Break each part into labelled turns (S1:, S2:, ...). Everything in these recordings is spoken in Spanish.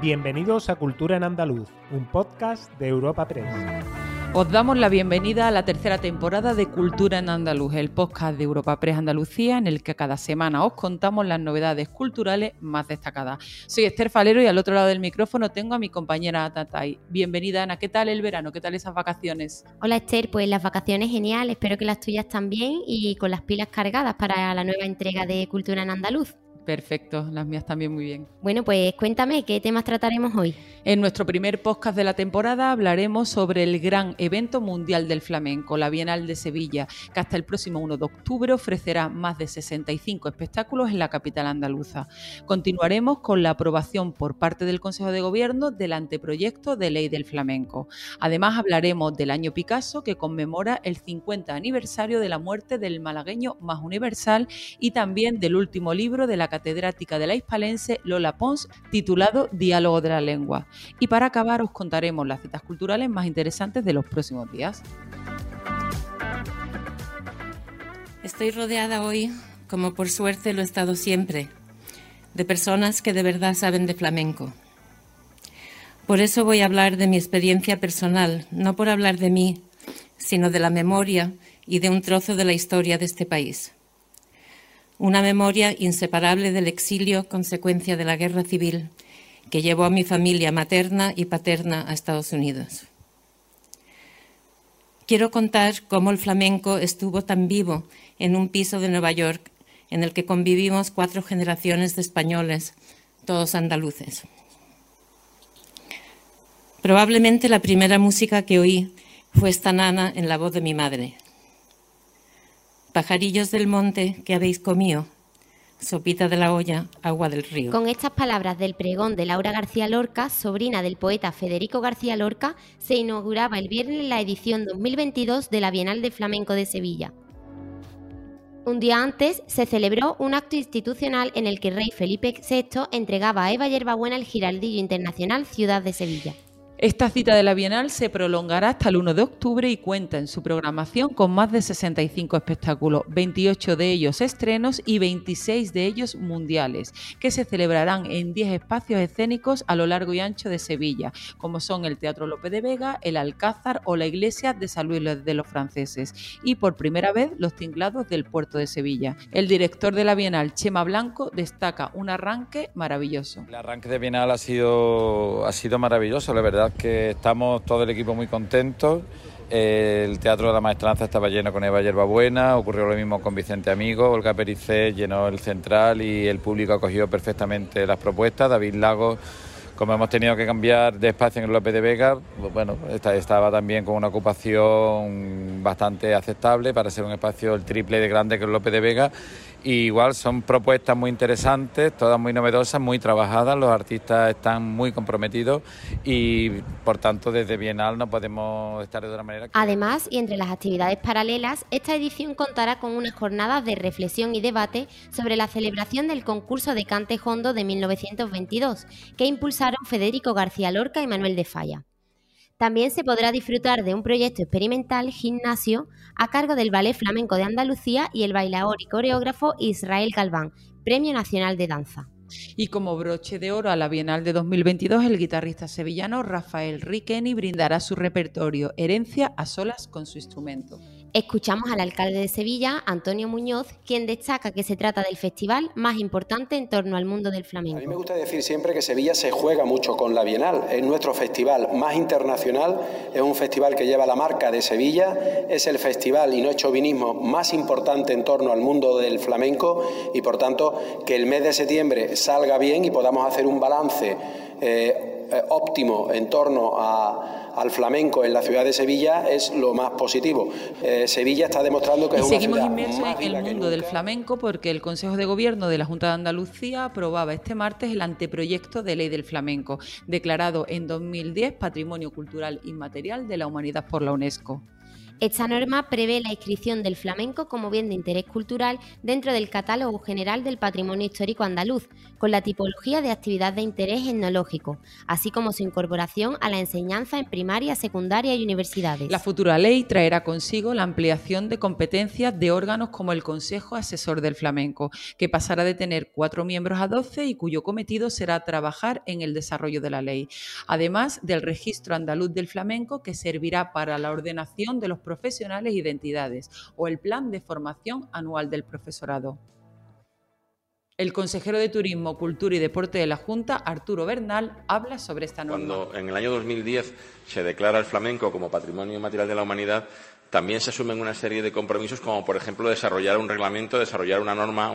S1: Bienvenidos a Cultura en Andaluz, un podcast de Europa Press.
S2: Os damos la bienvenida a la tercera temporada de Cultura en Andaluz, el podcast de Europa Press Andalucía, en el que cada semana os contamos las novedades culturales más destacadas. Soy Esther Falero y al otro lado del micrófono tengo a mi compañera Tatay. Bienvenida Ana, ¿qué tal el verano? ¿Qué tal esas vacaciones?
S3: Hola Esther, pues las vacaciones genial, espero que las tuyas también y con las pilas cargadas para la nueva entrega de Cultura en Andaluz.
S2: Perfecto, las mías también muy bien.
S3: Bueno, pues cuéntame, ¿qué temas trataremos hoy?
S2: En nuestro primer podcast de la temporada hablaremos sobre el gran evento mundial del flamenco, la Bienal de Sevilla, que hasta el próximo 1 de octubre ofrecerá más de 65 espectáculos en la capital andaluza. Continuaremos con la aprobación por parte del Consejo de Gobierno del anteproyecto de ley del flamenco. Además hablaremos del año Picasso, que conmemora el 50 aniversario de la muerte del malagueño más universal y también del último libro de la catedrática de la hispalense Lola Pons, titulado Diálogo de la Lengua. Y para acabar os contaremos las citas culturales más interesantes de los próximos días.
S4: Estoy rodeada hoy, como por suerte lo he estado siempre, de personas que de verdad saben de flamenco. Por eso voy a hablar de mi experiencia personal, no por hablar de mí, sino de la memoria y de un trozo de la historia de este país una memoria inseparable del exilio consecuencia de la guerra civil que llevó a mi familia materna y paterna a Estados Unidos. Quiero contar cómo el flamenco estuvo tan vivo en un piso de Nueva York en el que convivimos cuatro generaciones de españoles, todos andaluces. Probablemente la primera música que oí fue esta nana en la voz de mi madre, Pajarillos del monte que habéis comido, sopita de la olla, agua del río.
S3: Con estas palabras del pregón de Laura García Lorca, sobrina del poeta Federico García Lorca, se inauguraba el viernes la edición 2022 de la Bienal de Flamenco de Sevilla. Un día antes se celebró un acto institucional en el que el rey Felipe VI entregaba a Eva Yerbabuena el Giraldillo Internacional Ciudad de Sevilla.
S2: Esta cita de la Bienal se prolongará hasta el 1 de octubre y cuenta en su programación con más de 65 espectáculos, 28 de ellos estrenos y 26 de ellos mundiales, que se celebrarán en 10 espacios escénicos a lo largo y ancho de Sevilla, como son el Teatro Lope de Vega, el Alcázar o la Iglesia de San Luis de los Franceses, y por primera vez los tinglados del puerto de Sevilla. El director de la Bienal, Chema Blanco, destaca un arranque maravilloso.
S5: El arranque de Bienal ha sido, ha sido maravilloso, la verdad que estamos todo el equipo muy contentos. El Teatro de la Maestranza estaba lleno con Eva Yerbabuena, ocurrió lo mismo con Vicente Amigo, Olga Pericé llenó el central y el público acogió perfectamente las propuestas. David Lagos, como hemos tenido que cambiar de espacio en el López de Vega, pues bueno, estaba también con una ocupación bastante aceptable para ser un espacio el triple de grande que el López de Vega igual son propuestas muy interesantes, todas muy novedosas, muy trabajadas, los artistas están muy comprometidos y por tanto desde Bienal no podemos estar de otra manera.
S3: Además, y entre las actividades paralelas, esta edición contará con unas jornadas de reflexión y debate sobre la celebración del concurso de cante hondo de 1922, que impulsaron Federico García Lorca y Manuel de Falla. También se podrá disfrutar de un proyecto experimental gimnasio a cargo del Ballet Flamenco de Andalucía y el bailador y coreógrafo Israel Galván, Premio Nacional de Danza.
S2: Y como broche de oro a la Bienal de 2022, el guitarrista sevillano Rafael Riqueni brindará su repertorio Herencia a solas con su instrumento.
S3: Escuchamos al alcalde de Sevilla, Antonio Muñoz, quien destaca que se trata del festival más importante en torno al mundo del flamenco.
S6: A mí me gusta decir siempre que Sevilla se juega mucho con la Bienal. Es nuestro festival más internacional, es un festival que lleva la marca de Sevilla, es el festival y no chauvinismo más importante en torno al mundo del flamenco y por tanto que el mes de septiembre salga bien y podamos hacer un balance eh, óptimo en torno a al flamenco en la ciudad de Sevilla es lo más positivo. Eh, Sevilla está demostrando que es
S2: una seguimos
S6: inmersos
S2: en el mundo del flamenco porque el Consejo de Gobierno de la Junta de Andalucía aprobaba este martes el anteproyecto de ley del flamenco, declarado en 2010 Patrimonio Cultural Inmaterial de la Humanidad por la UNESCO.
S3: Esta norma prevé la inscripción del flamenco como bien de interés cultural dentro del Catálogo General del Patrimonio Histórico Andaluz, con la tipología de actividad de interés etnológico, así como su incorporación a la enseñanza en primaria, secundaria y universidades.
S2: La futura ley traerá consigo la ampliación de competencias de órganos como el Consejo Asesor del Flamenco, que pasará de tener cuatro miembros a doce y cuyo cometido será trabajar en el desarrollo de la ley, además del Registro Andaluz del Flamenco, que servirá para la ordenación de los profesionales e identidades, o el Plan de Formación Anual del Profesorado. El consejero de Turismo, Cultura y Deporte de la Junta, Arturo Bernal, habla sobre esta norma.
S7: Cuando en el año 2010 se declara el flamenco como patrimonio material de la humanidad, también se asumen una serie de compromisos, como por ejemplo desarrollar un reglamento, desarrollar una norma,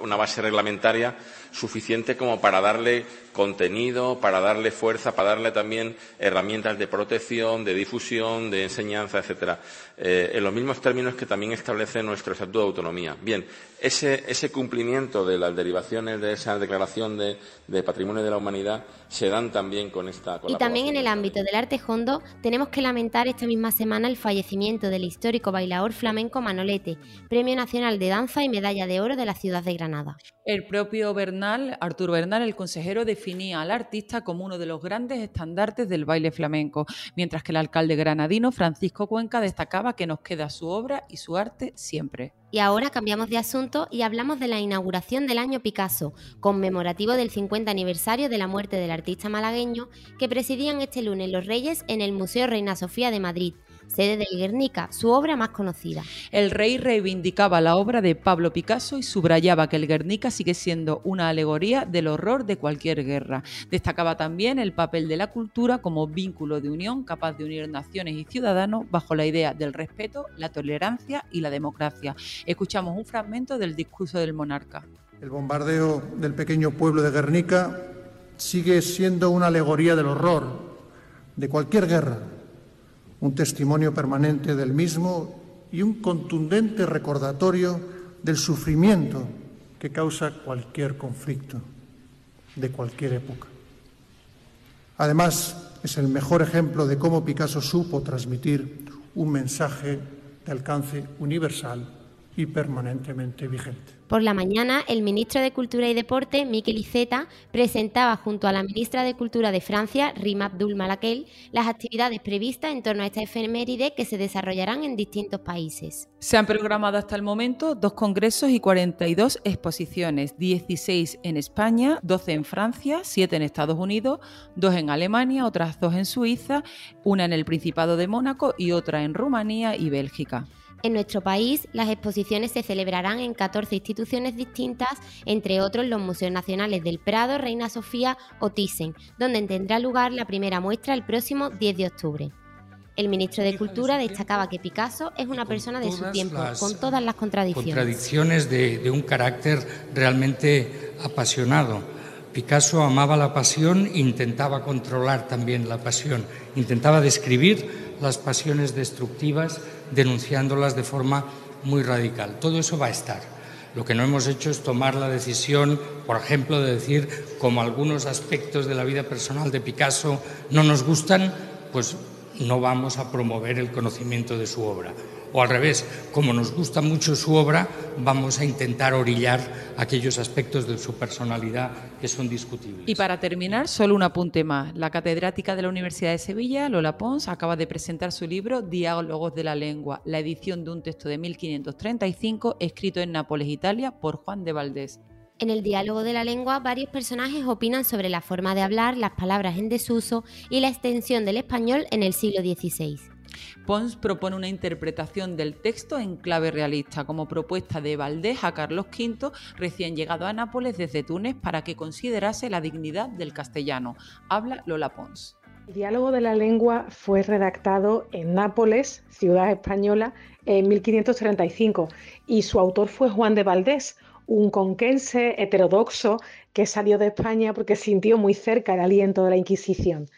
S7: una base reglamentaria suficiente como para darle contenido, para darle fuerza, para darle también herramientas de protección, de difusión, de enseñanza, etcétera, eh, en los mismos términos que también establece nuestro Estatuto de Autonomía. Bien, ese, cumplimiento de las derivaciones de esa declaración de, patrimonio de la humanidad se dan también con esta
S3: Y también en el ámbito del arte hondo tenemos que lamentar esta misma semana el fallecimiento del histórico bailador flamenco Manolete, Premio Nacional de Danza y Medalla de Oro de la ciudad de Granada.
S2: El propio Bernal, Arturo Bernal, el consejero, definía al artista como uno de los grandes estandartes del baile flamenco, mientras que el alcalde granadino, Francisco Cuenca, destacaba que nos queda su obra y su arte siempre.
S3: Y ahora cambiamos de asunto y hablamos de la inauguración del año Picasso, conmemorativo del 50 aniversario de la muerte del artista malagueño, que presidían este lunes los Reyes en el Museo Reina Sofía de Madrid, sede del Guernica, su obra más conocida.
S2: El rey reivindicaba la obra de Pablo Picasso y subrayaba que el Guernica sigue siendo una alegoría del horror de cualquier guerra. Destacaba también el papel de la cultura como vínculo de unión capaz de unir naciones y ciudadanos bajo la idea del respeto, la tolerancia y la democracia. Escuchamos un fragmento del discurso del monarca.
S8: El bombardeo del pequeño pueblo de Guernica sigue siendo una alegoría del horror de cualquier guerra un testimonio permanente del mismo y un contundente recordatorio del sufrimiento que causa cualquier conflicto de cualquier época. Además, es el mejor ejemplo de cómo Picasso supo transmitir un mensaje de alcance universal y permanentemente vigente.
S3: Por la mañana, el ministro de Cultura y Deporte, Miquel Iceta, presentaba junto a la ministra de Cultura de Francia, Rima Abdul Malakel, las actividades previstas en torno a esta efeméride que se desarrollarán en distintos países.
S2: Se han programado hasta el momento dos congresos y 42 exposiciones, 16 en España, 12 en Francia, 7 en Estados Unidos, 2 en Alemania, otras dos en Suiza, una en el Principado de Mónaco y otra en Rumanía y Bélgica.
S3: En nuestro país, las exposiciones se celebrarán en 14 instituciones distintas, entre otros los Museos Nacionales del Prado, Reina Sofía o Thyssen, donde tendrá lugar la primera muestra el próximo 10 de octubre. El ministro de Cultura destacaba que Picasso es una persona de su tiempo, con todas las contradicciones.
S9: Contradicciones de, de un carácter realmente apasionado. Picasso amaba la pasión e intentaba controlar también la pasión, intentaba describir las pasiones destructivas denunciándolas de forma muy radical. Todo eso va a estar. Lo que no hemos hecho es tomar la decisión, por ejemplo, de decir, como algunos aspectos de la vida personal de Picasso no nos gustan, pues no vamos a promover el conocimiento de su obra o al revés, como nos gusta mucho su obra, vamos a intentar orillar aquellos aspectos de su personalidad que son discutibles.
S2: Y para terminar, solo un apunte más. La catedrática de la Universidad de Sevilla, Lola Pons, acaba de presentar su libro Diálogos de la Lengua, la edición de un texto de 1535 escrito en Nápoles, Italia, por Juan de Valdés.
S3: En el diálogo de la lengua, varios personajes opinan sobre la forma de hablar, las palabras en desuso y la extensión del español en el siglo XVI.
S2: Pons propone una interpretación del texto en clave realista, como propuesta de Valdés a Carlos V, recién llegado a Nápoles desde Túnez, para que considerase la dignidad del castellano. Habla Lola Pons.
S10: El diálogo de la lengua fue redactado en Nápoles, ciudad española, en 1535 y su autor fue Juan de Valdés, un conquense heterodoxo que salió de España porque sintió muy cerca el aliento de la Inquisición.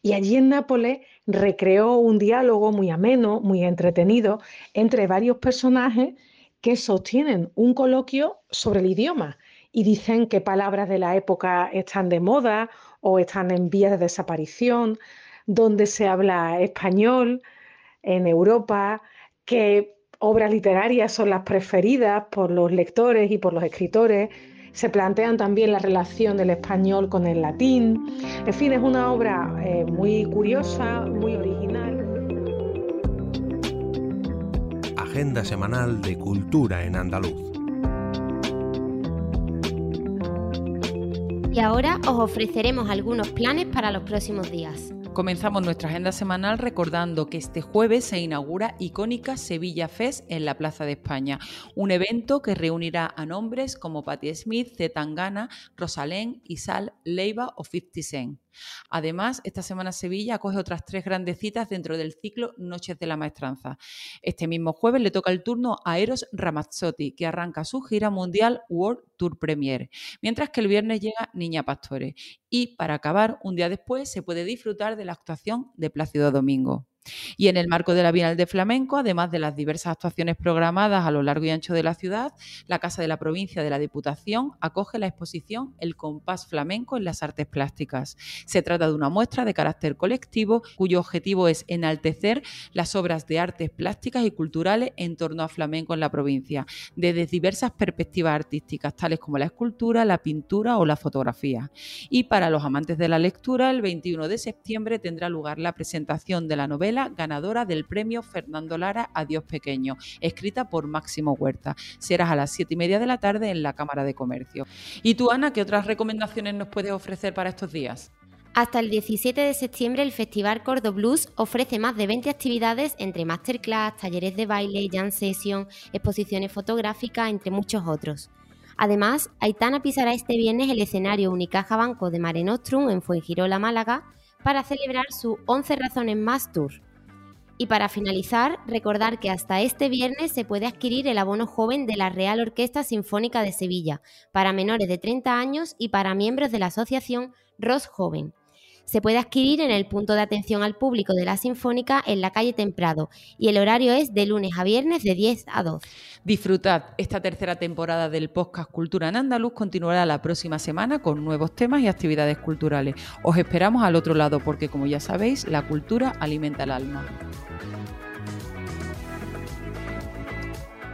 S10: Y allí en Nápoles recreó un diálogo muy ameno, muy entretenido, entre varios personajes que sostienen un coloquio sobre el idioma y dicen qué palabras de la época están de moda o están en vías de desaparición, dónde se habla español en Europa, qué obras literarias son las preferidas por los lectores y por los escritores. Se plantean también la relación del español con el latín. En fin, es una obra eh, muy curiosa, muy original.
S1: Agenda semanal de cultura en andaluz.
S3: Y ahora os ofreceremos algunos planes para los próximos días.
S2: Comenzamos nuestra agenda semanal recordando que este jueves se inaugura icónica Sevilla Fest en la Plaza de España, un evento que reunirá a nombres como Patti Smith, Zetangana, Rosalén, Isal, Leiva o 50 Cent. Además, esta semana Sevilla acoge otras tres grandes citas dentro del ciclo Noches de la Maestranza. Este mismo jueves le toca el turno a Eros Ramazzotti, que arranca su gira mundial World Tour Premier, mientras que el viernes llega Niña Pastore. Y para acabar, un día después se puede disfrutar de la actuación de Plácido Domingo. Y en el marco de la Bienal de Flamenco, además de las diversas actuaciones programadas a lo largo y ancho de la ciudad, la Casa de la Provincia de la Diputación acoge la exposición El compás flamenco en las artes plásticas. Se trata de una muestra de carácter colectivo cuyo objetivo es enaltecer las obras de artes plásticas y culturales en torno a flamenco en la provincia, desde diversas perspectivas artísticas, tales como la escultura, la pintura o la fotografía. Y para los amantes de la lectura, el 21 de septiembre tendrá lugar la presentación de la novela ganadora del premio Fernando Lara Adiós Pequeño, escrita por Máximo Huerta. Serás a las siete y media de la tarde en la Cámara de Comercio. ¿Y tú, Ana, qué otras recomendaciones nos puedes ofrecer para estos días?
S3: Hasta el 17 de septiembre el Festival Cordo Blues ofrece más de 20 actividades entre masterclass, talleres de baile, jam session, exposiciones fotográficas, entre muchos otros. Además, Aitana pisará este viernes el escenario Unicaja Banco de Mare Nostrum en Fuengirola, Málaga, para celebrar su 11 Razones Más Tour. Y para finalizar, recordar que hasta este viernes se puede adquirir el abono joven de la Real Orquesta Sinfónica de Sevilla para menores de 30 años y para miembros de la asociación ROS Joven. Se puede adquirir en el punto de atención al público de la Sinfónica en la calle Temprado y el horario es de lunes a viernes de 10 a 12.
S2: Disfrutad, esta tercera temporada del podcast Cultura en Andaluz continuará la próxima semana con nuevos temas y actividades culturales. Os esperamos al otro lado porque como ya sabéis, la cultura alimenta el alma.